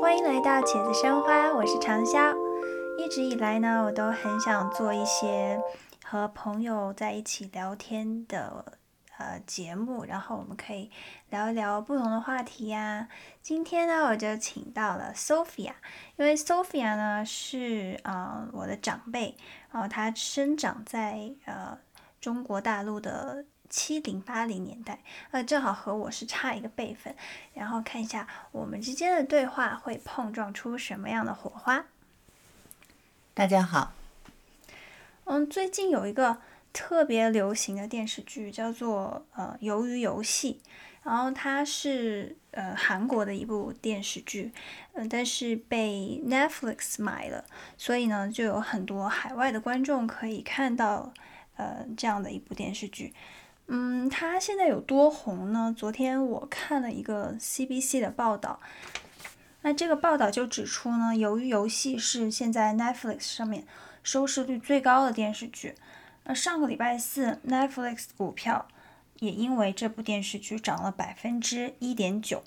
欢迎来到茄子生花，我是长潇。一直以来呢，我都很想做一些和朋友在一起聊天的呃节目，然后我们可以聊一聊不同的话题呀。今天呢，我就请到了 Sophia，因为 Sophia 呢是呃我的长辈，然后她生长在呃中国大陆的。七零八零年代，呃，正好和我是差一个辈分，然后看一下我们之间的对话会碰撞出什么样的火花。大家好，嗯，最近有一个特别流行的电视剧叫做呃《鱿鱼游戏》，然后它是呃韩国的一部电视剧，嗯、呃，但是被 Netflix 买了，所以呢，就有很多海外的观众可以看到呃这样的一部电视剧。嗯，它现在有多红呢？昨天我看了一个 CBC 的报道，那这个报道就指出呢，由于游戏是现在 Netflix 上面收视率最高的电视剧。那上个礼拜四，Netflix 股票也因为这部电视剧涨了百分之一点九。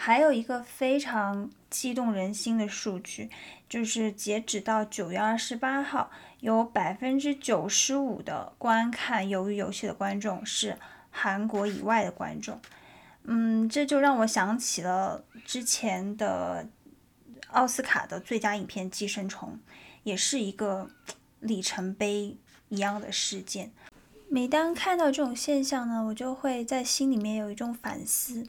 还有一个非常激动人心的数据，就是截止到九月二十八号，有百分之九十五的观看《鱿鱼游戏》的观众是韩国以外的观众。嗯，这就让我想起了之前的奥斯卡的最佳影片《寄生虫》，也是一个里程碑一样的事件。每当看到这种现象呢，我就会在心里面有一种反思。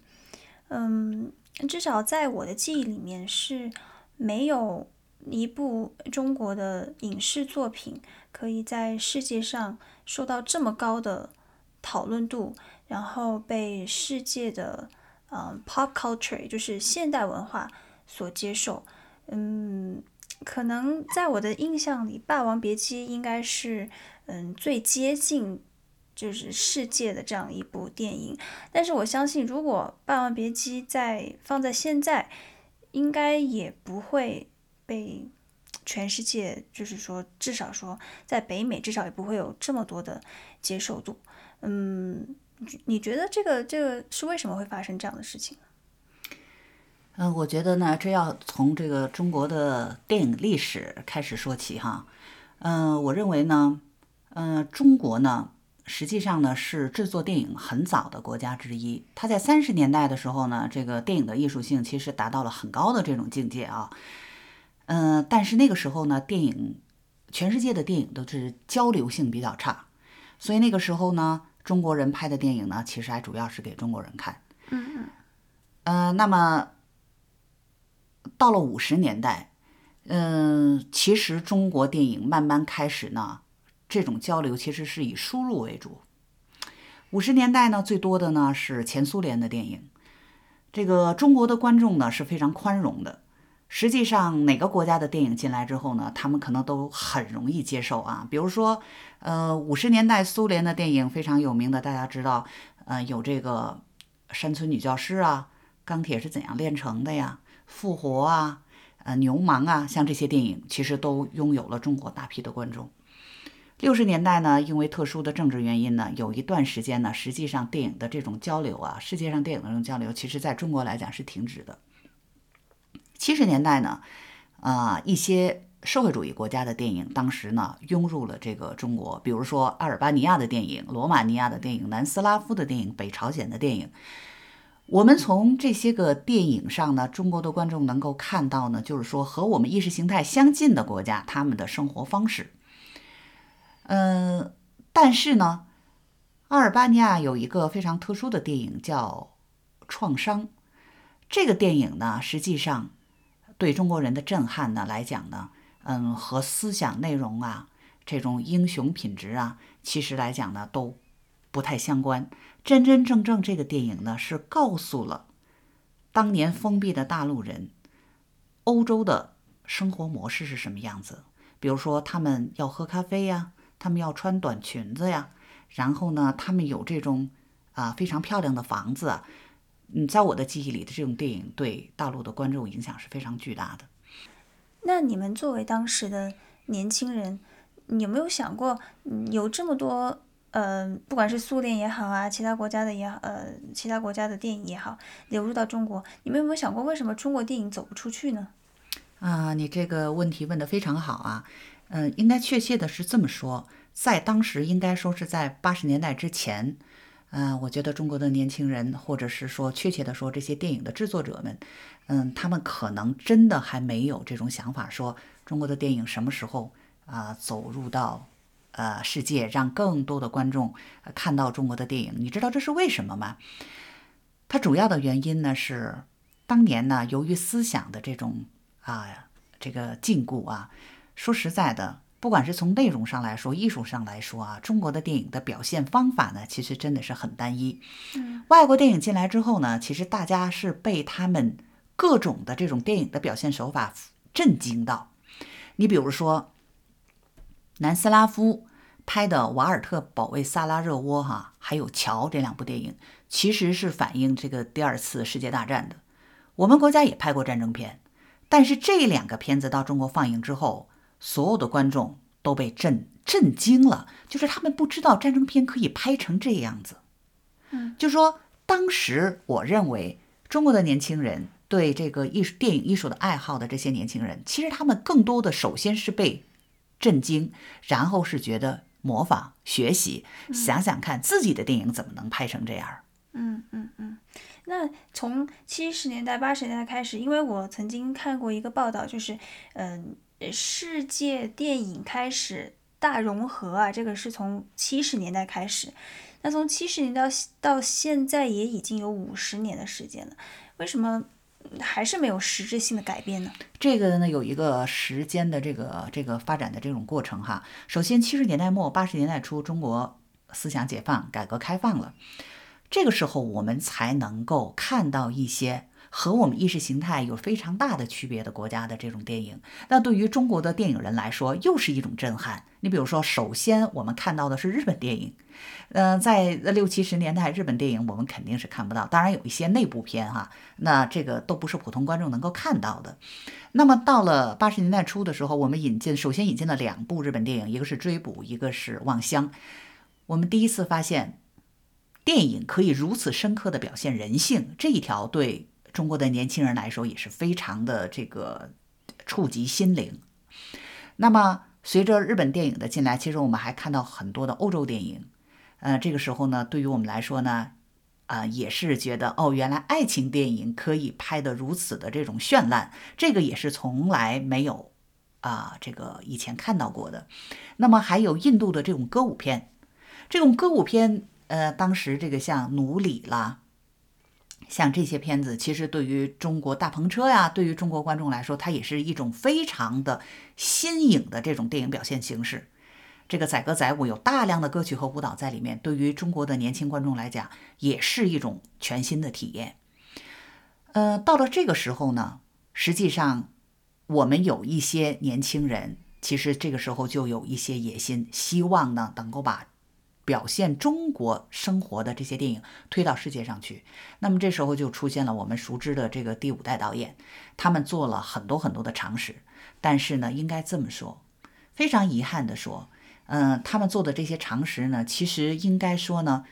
嗯。至少在我的记忆里面是没有一部中国的影视作品可以在世界上受到这么高的讨论度，然后被世界的嗯 pop culture 就是现代文化所接受。嗯，可能在我的印象里，《霸王别姬》应该是嗯最接近。就是世界的这样一部电影，但是我相信，如果《霸王别姬》在放在现在，应该也不会被全世界，就是说，至少说在北美，至少也不会有这么多的接受度。嗯，你觉得这个这个是为什么会发生这样的事情？嗯、我觉得呢，这要从这个中国的电影历史开始说起哈。嗯、我认为呢，嗯、中国呢。实际上呢，是制作电影很早的国家之一。它在三十年代的时候呢，这个电影的艺术性其实达到了很高的这种境界啊。嗯、呃，但是那个时候呢，电影全世界的电影都是交流性比较差，所以那个时候呢，中国人拍的电影呢，其实还主要是给中国人看。嗯嗯。呃，那么到了五十年代，嗯、呃，其实中国电影慢慢开始呢。这种交流其实是以输入为主。五十年代呢，最多的呢是前苏联的电影。这个中国的观众呢是非常宽容的。实际上，哪个国家的电影进来之后呢，他们可能都很容易接受啊。比如说，呃，五十年代苏联的电影非常有名的，大家知道，呃，有这个《山村女教师》啊，《钢铁是怎样炼成的》呀，《复活》啊，呃，《牛虻》啊，像这些电影，其实都拥有了中国大批的观众。六十年代呢，因为特殊的政治原因呢，有一段时间呢，实际上电影的这种交流啊，世界上电影的这种交流，其实在中国来讲是停止的。七十年代呢，啊、一些社会主义国家的电影当时呢，涌入了这个中国，比如说阿尔巴尼亚的电影、罗马尼亚的电影、南斯拉夫的电影、北朝鲜的电影。我们从这些个电影上呢，中国的观众能够看到呢，就是说和我们意识形态相近的国家，他们的生活方式。嗯，但是呢，阿尔巴尼亚有一个非常特殊的电影叫《创伤》。这个电影呢，实际上对中国人的震撼呢来讲呢，嗯，和思想内容啊，这种英雄品质啊，其实来讲呢都不太相关。真真正正这个电影呢，是告诉了当年封闭的大陆人，欧洲的生活模式是什么样子。比如说，他们要喝咖啡呀。他们要穿短裙子呀，然后呢，他们有这种啊非常漂亮的房子。嗯，在我的记忆里的这种电影对大陆的观众影响是非常巨大的。那你们作为当时的年轻人，你有没有想过，有这么多嗯、呃，不管是苏联也好啊，其他国家的也好，呃，其他国家的电影也好，流入到中国，你们有没有想过，为什么中国电影走不出去呢？啊，你这个问题问得非常好啊。嗯、呃，应该确切的是这么说，在当时应该说是在八十年代之前，嗯、我觉得中国的年轻人，或者是说确切的说这些电影的制作者们，嗯，他们可能真的还没有这种想法，说中国的电影什么时候啊、走入到呃世界，让更多的观众看到中国的电影。你知道这是为什么吗？它主要的原因呢是，当年呢由于思想的这种。啊，这个禁锢啊，说实在的，不管是从内容上来说，艺术上来说啊，中国的电影的表现方法呢，其实真的是很单一。嗯，外国电影进来之后呢，其实大家是被他们各种的这种电影的表现手法震惊到。你比如说，南斯拉夫拍的《瓦尔特保卫萨拉热窝》哈，还有《乔》这两部电影，其实是反映这个第二次世界大战的。我们国家也拍过战争片。但是这两个片子到中国放映之后，所有的观众都被震震惊了，就是他们不知道战争片可以拍成这样子。嗯，就说当时我认为中国的年轻人对这个艺术电影艺术的爱好的这些年轻人，其实他们更多的首先是被震惊，然后是觉得模仿学习，想想看自己的电影怎么能拍成这样。嗯嗯嗯。那从七十年代、八十年代开始，因为我曾经看过一个报道，就是，嗯、呃，世界电影开始大融合啊，这个是从七十年代开始。那从七十年代到现在也已经有五十年的时间了，为什么还是没有实质性的改变呢？这个呢，有一个时间的这个这个发展的这种过程哈。首先，七十年代末、八十年代初，中国思想解放、改革开放了。这个时候，我们才能够看到一些和我们意识形态有非常大的区别的国家的这种电影。那对于中国的电影人来说，又是一种震撼。你比如说，首先我们看到的是日本电影。嗯、呃，在六七十年代，日本电影我们肯定是看不到。当然有一些内部片哈，那这个都不是普通观众能够看到的。那么到了八十年代初的时候，我们引进，首先引进了两部日本电影，一个是《追捕》，一个是《望乡》。我们第一次发现。电影可以如此深刻地表现人性，这一条对中国的年轻人来说也是非常的这个触及心灵。那么，随着日本电影的进来，其实我们还看到很多的欧洲电影。呃，这个时候呢，对于我们来说呢，啊、也是觉得哦，原来爱情电影可以拍得如此的这种绚烂，这个也是从来没有啊、这个以前看到过的。那么还有印度的这种歌舞片，这种歌舞片。呃，当时这个像《奴隶》啦，像这些片子，其实对于中国大篷车呀，对于中国观众来说，它也是一种非常的新颖的这种电影表现形式。这个载歌载舞，有大量的歌曲和舞蹈在里面，对于中国的年轻观众来讲，也是一种全新的体验。呃，到了这个时候呢，实际上我们有一些年轻人，其实这个时候就有一些野心，希望呢能够把。表现中国生活的这些电影推到世界上去，那么这时候就出现了我们熟知的这个第五代导演，他们做了很多很多的尝试，但是呢，应该这么说，非常遗憾的说，嗯、他们做的这些尝试呢，其实应该说呢，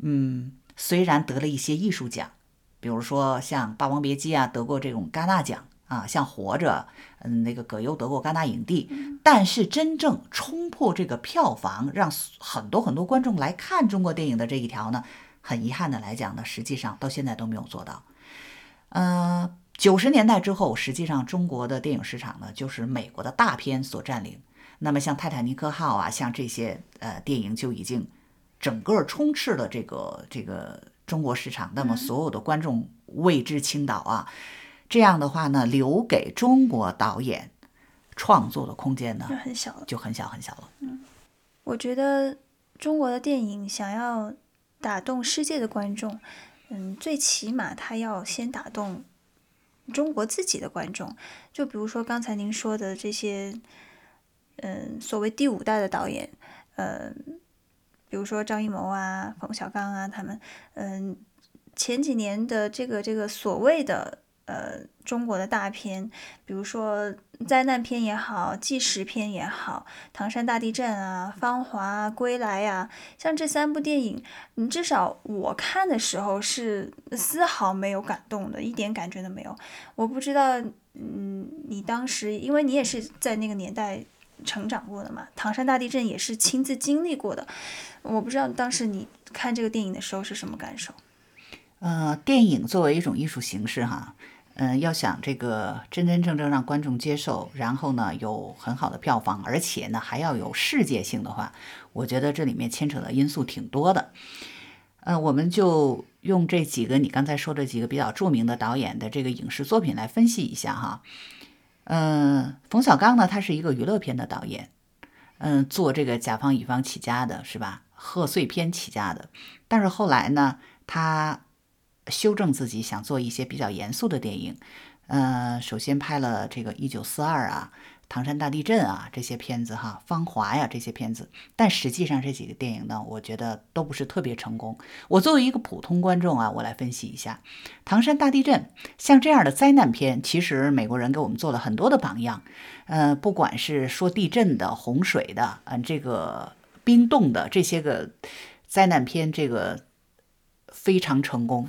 嗯，虽然得了一些艺术奖，比如说像《霸王别姬》啊，得过这种戛纳奖。啊，像活着，嗯，那个葛优得过戛纳影帝，但是真正冲破这个票房，让很多很多观众来看中国电影的这一条呢，很遗憾的来讲呢，实际上到现在都没有做到。呃，九十年代之后，实际上中国的电影市场呢，就是美国的大片所占领。那么像《泰坦尼克号》啊，像这些呃电影就已经整个充斥了这个这个中国市场，那么所有的观众为之倾倒啊。这样的话呢，留给中国导演创作的空间呢，就很小了，就很小很小了。嗯，我觉得中国的电影想要打动世界的观众，嗯，最起码他要先打动中国自己的观众。就比如说刚才您说的这些，嗯，所谓第五代的导演，嗯，比如说张艺谋啊、冯小刚啊，他们，嗯，前几年的这个这个所谓的。呃中国的大片，比如说灾难片也好，纪实片也好，唐山大地震啊，芳华、归来啊，像这三部电影，你至少我看的时候是丝毫没有感动的，一点感觉都没有。我不知道，嗯，你当时因为你也是在那个年代成长过的嘛，唐山大地震也是亲自经历过的，我不知道当时你看这个电影的时候是什么感受。呃，电影作为一种艺术形式，哈，嗯，要想这个真真正正让观众接受，然后呢有很好的票房，而且呢还要有世界性的话，我觉得这里面牵扯的因素挺多的。呃，我们就用这几个你刚才说的几个比较著名的导演的这个影视作品来分析一下哈。嗯、冯小刚呢，他是一个娱乐片的导演，嗯、做这个甲方乙方起家的是吧？贺岁片起家的，但是后来呢，他修正自己，想做一些比较严肃的电影。呃，首先拍了这个《一九四二》啊，《唐山大地震》啊这些片子哈，《芳华》呀这些片子。但实际上这几个电影呢，我觉得都不是特别成功。我作为一个普通观众啊，我来分析一下《唐山大地震》。像这样的灾难片，其实美国人给我们做了很多的榜样。呃，不管是说地震的、洪水的，嗯、这个冰冻的这些个灾难片，这个。非常成功。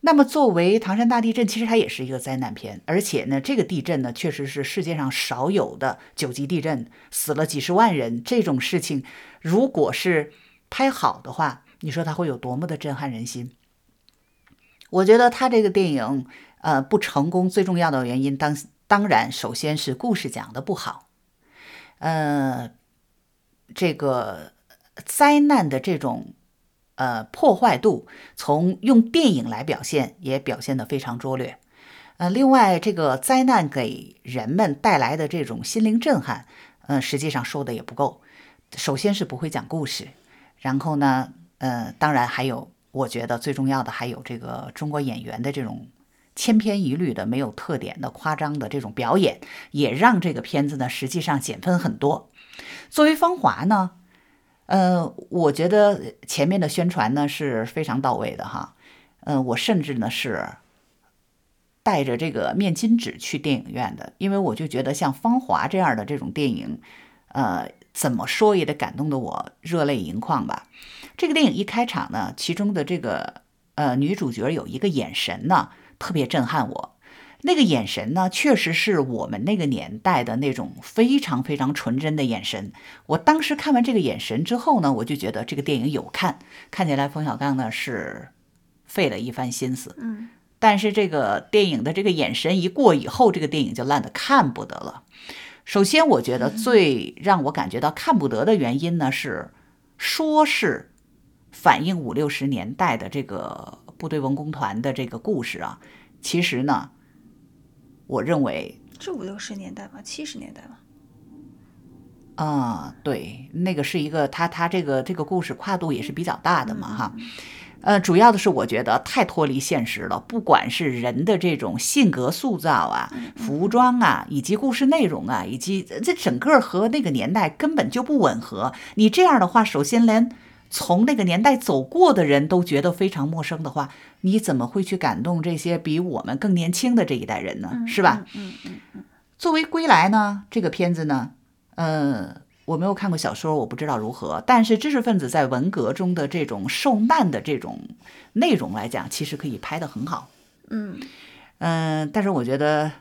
那么，作为唐山大地震，其实它也是一个灾难片，而且呢，这个地震呢，确实是世界上少有的九级地震，死了几十万人。这种事情，如果是拍好的话，你说它会有多么的震撼人心？我觉得他这个电影，呃，不成功最重要的原因，当当然首先是故事讲的不好，呃，这个灾难的这种。呃，破坏度从用电影来表现，也表现得非常拙劣。呃，另外，这个灾难给人们带来的这种心灵震撼，呃，实际上说的也不够。首先是不会讲故事，然后呢，呃，当然还有，我觉得最重要的还有这个中国演员的这种千篇一律的、没有特点的、夸张的这种表演，也让这个片子呢实际上减分很多。作为芳华呢。呃，我觉得前面的宣传呢是非常到位的哈。呃，我甚至呢是带着这个面巾纸去电影院的，因为我就觉得像《芳华》这样的这种电影，呃，怎么说也得感动得我热泪盈眶吧。这个电影一开场呢，其中的这个呃女主角有一个眼神呢，特别震撼我。那个眼神呢，确实是我们那个年代的那种非常非常纯真的眼神。我当时看完这个眼神之后呢，我就觉得这个电影有看，看起来冯小刚呢是费了一番心思。嗯，但是这个电影的这个眼神一过以后，这个电影就烂得看不得了。首先，我觉得最让我感觉到看不得的原因呢，是说是反映五六十年代的这个部队文工团的这个故事啊，其实呢。我认为是五六十年代吧，七十年代吧。啊，对，那个是一个他他这个这个故事跨度也是比较大的嘛，哈。呃，主要的是我觉得太脱离现实了，不管是人的这种性格塑造啊、服装啊，以及故事内容啊，以及这整个和那个年代根本就不吻合。你这样的话，首先连从那个年代走过的人都觉得非常陌生的话，你怎么会去感动这些比我们更年轻的这一代人呢？嗯、是吧？嗯嗯嗯。作为《归来》呢，这个片子呢，呃，我没有看过小说，我不知道如何。但是知识分子在文革中的这种受难的这种内容来讲，其实可以拍得很好。嗯嗯、呃，但是我觉得，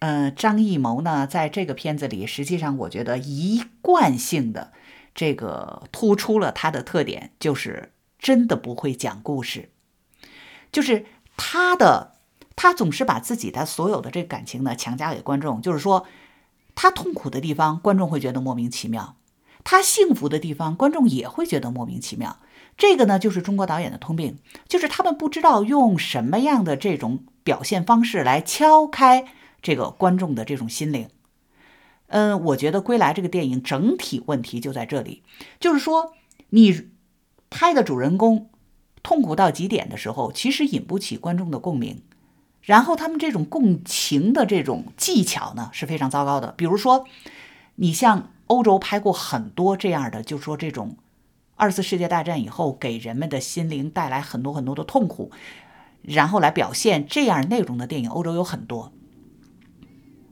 呃，张艺谋呢，在这个片子里，实际上我觉得一贯性的。这个突出了他的特点，就是真的不会讲故事，就是他的他总是把自己的所有的这感情呢强加给观众，就是说他痛苦的地方，观众会觉得莫名其妙；他幸福的地方，观众也会觉得莫名其妙。这个呢，就是中国导演的通病，就是他们不知道用什么样的这种表现方式来敲开这个观众的这种心灵。嗯，我觉得《归来》这个电影整体问题就在这里，就是说，你拍的主人公痛苦到极点的时候，其实引不起观众的共鸣，然后他们这种共情的这种技巧呢是非常糟糕的。比如说，你像欧洲拍过很多这样的，就说这种二次世界大战以后给人们的心灵带来很多很多的痛苦，然后来表现这样内容的电影，欧洲有很多。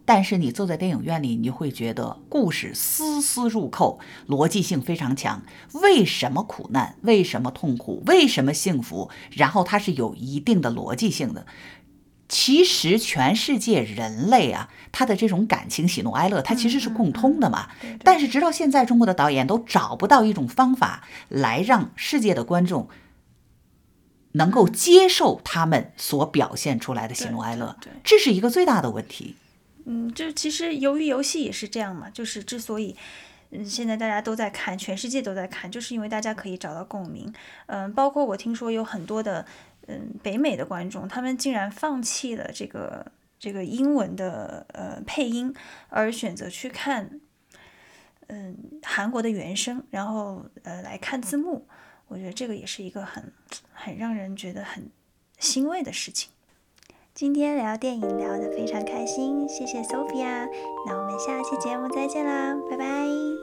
但是你坐在电影院里，你会觉得故事丝丝入扣，逻辑性非常强。为什么苦难？为什么痛苦？为什么幸福？然后它是有一定的逻辑性的。其实全世界人类啊，他的这种感情喜怒哀乐，它其实是共通的嘛。嗯嗯嗯、但是直到现在，中国的导演都找不到一种方法来让世界的观众能够接受他们所表现出来的喜怒哀乐，这是一个最大的问题。嗯，就其实由于游戏也是这样嘛，就是之所以，嗯，现在大家都在看，全世界都在看，就是因为大家可以找到共鸣。嗯，包括我听说有很多的，嗯，北美的观众，他们竟然放弃了这个这个英文的呃配音，而选择去看，嗯，韩国的原声，然后呃来看字幕。我觉得这个也是一个很很让人觉得很欣慰的事情。今天聊电影聊得非常开心，谢谢 Sophia，那我们下期节目再见啦，拜拜。